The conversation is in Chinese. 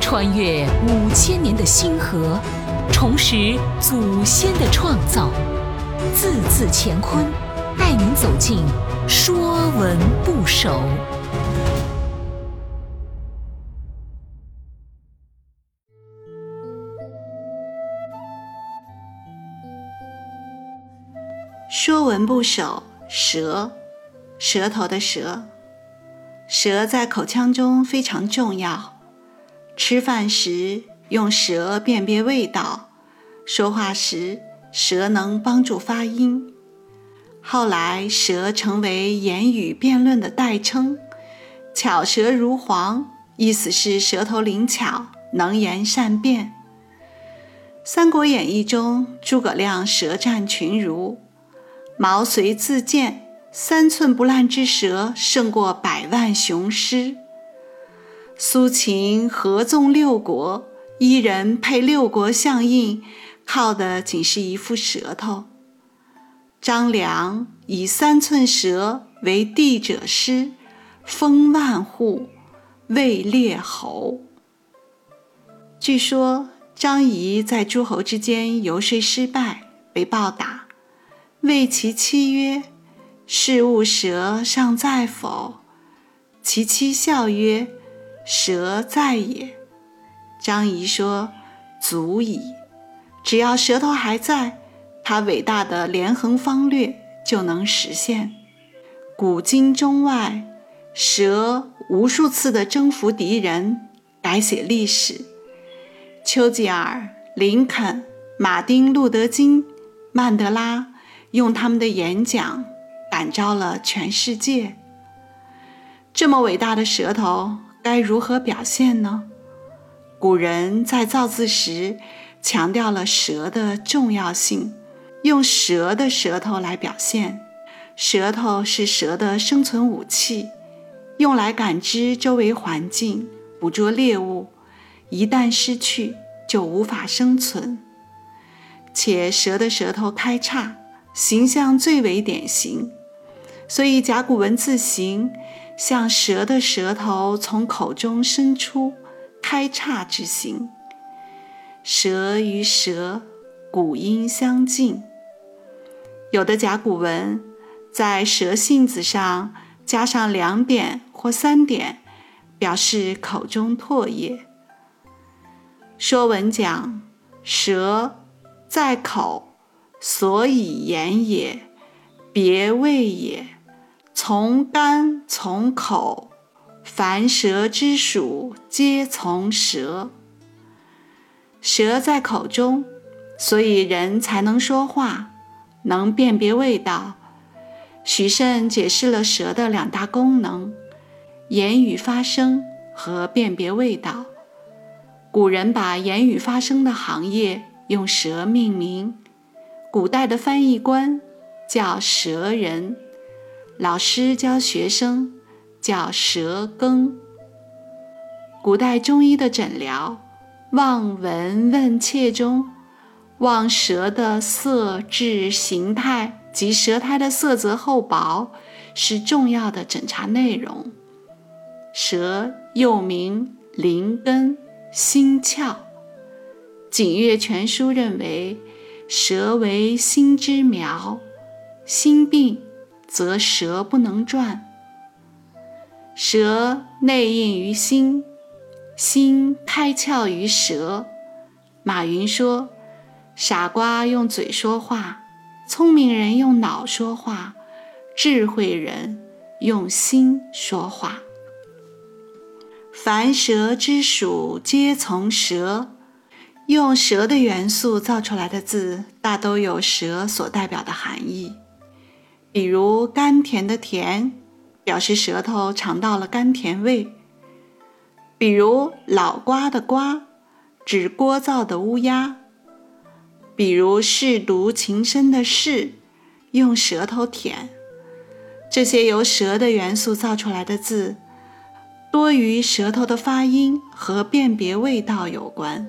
穿越五千年的星河，重拾祖先的创造，字字乾坤，带您走进《说文不首》。《说文部首》舌，舌头的舌。舌在口腔中非常重要。吃饭时用舌辨别味道，说话时舌能帮助发音。后来舌成为言语辩论的代称。巧舌如簧，意思是舌头灵巧，能言善辩。《三国演义》中，诸葛亮舌战群儒。毛遂自荐，三寸不烂之舌胜过百万雄师。苏秦合纵六国，一人配六国相印，靠的仅是一副舌头。张良以三寸舌为帝者师，封万户，位列侯。据说张仪在诸侯之间游说失败，被暴打。谓其妻曰：“是物蛇尚在否？”其妻笑曰：“蛇在也。”张仪说：“足矣。只要舌头还在，他伟大的连横方略就能实现。古今中外，蛇无数次的征服敌人，改写历史。丘吉尔、林肯、马丁·路德·金、曼德拉。”用他们的演讲感召了全世界。这么伟大的舌头该如何表现呢？古人在造字时强调了舌的重要性，用蛇的舌头来表现。舌头是蛇的生存武器，用来感知周围环境、捕捉猎物。一旦失去，就无法生存。且蛇的舌头开叉。形象最为典型，所以甲骨文字形像蛇的舌头从口中伸出，开叉之形。蛇与舌，古音相近。有的甲骨文在蛇信子上加上两点或三点，表示口中唾液。说文讲，舌在口。所以言也，别味也。从肝从口，凡舌之属，皆从舌。舌在口中，所以人才能说话，能辨别味道。许慎解释了舌的两大功能：言语发声和辨别味道。古人把言语发声的行业用舌命名。古代的翻译官叫舌人，老师教学生叫舌根。古代中医的诊疗望闻问切中，望舌的色质形态及舌苔的色泽厚薄是重要的诊查内容。舌又名灵根、心窍，《景岳全书》认为。舌为心之苗，心病则舌不能转。舌内应于心，心开窍于舌。马云说：“傻瓜用嘴说话，聪明人用脑说话，智慧人用心说话。凡舌之属，皆从舌。”用舌的元素造出来的字，大都有舌所代表的含义。比如甘甜的甜，表示舌头尝到了甘甜味；比如老瓜的瓜，指聒噪的乌鸦；比如舐犊情深的舐，用舌头舔。这些由舌的元素造出来的字，多与舌头的发音和辨别味道有关。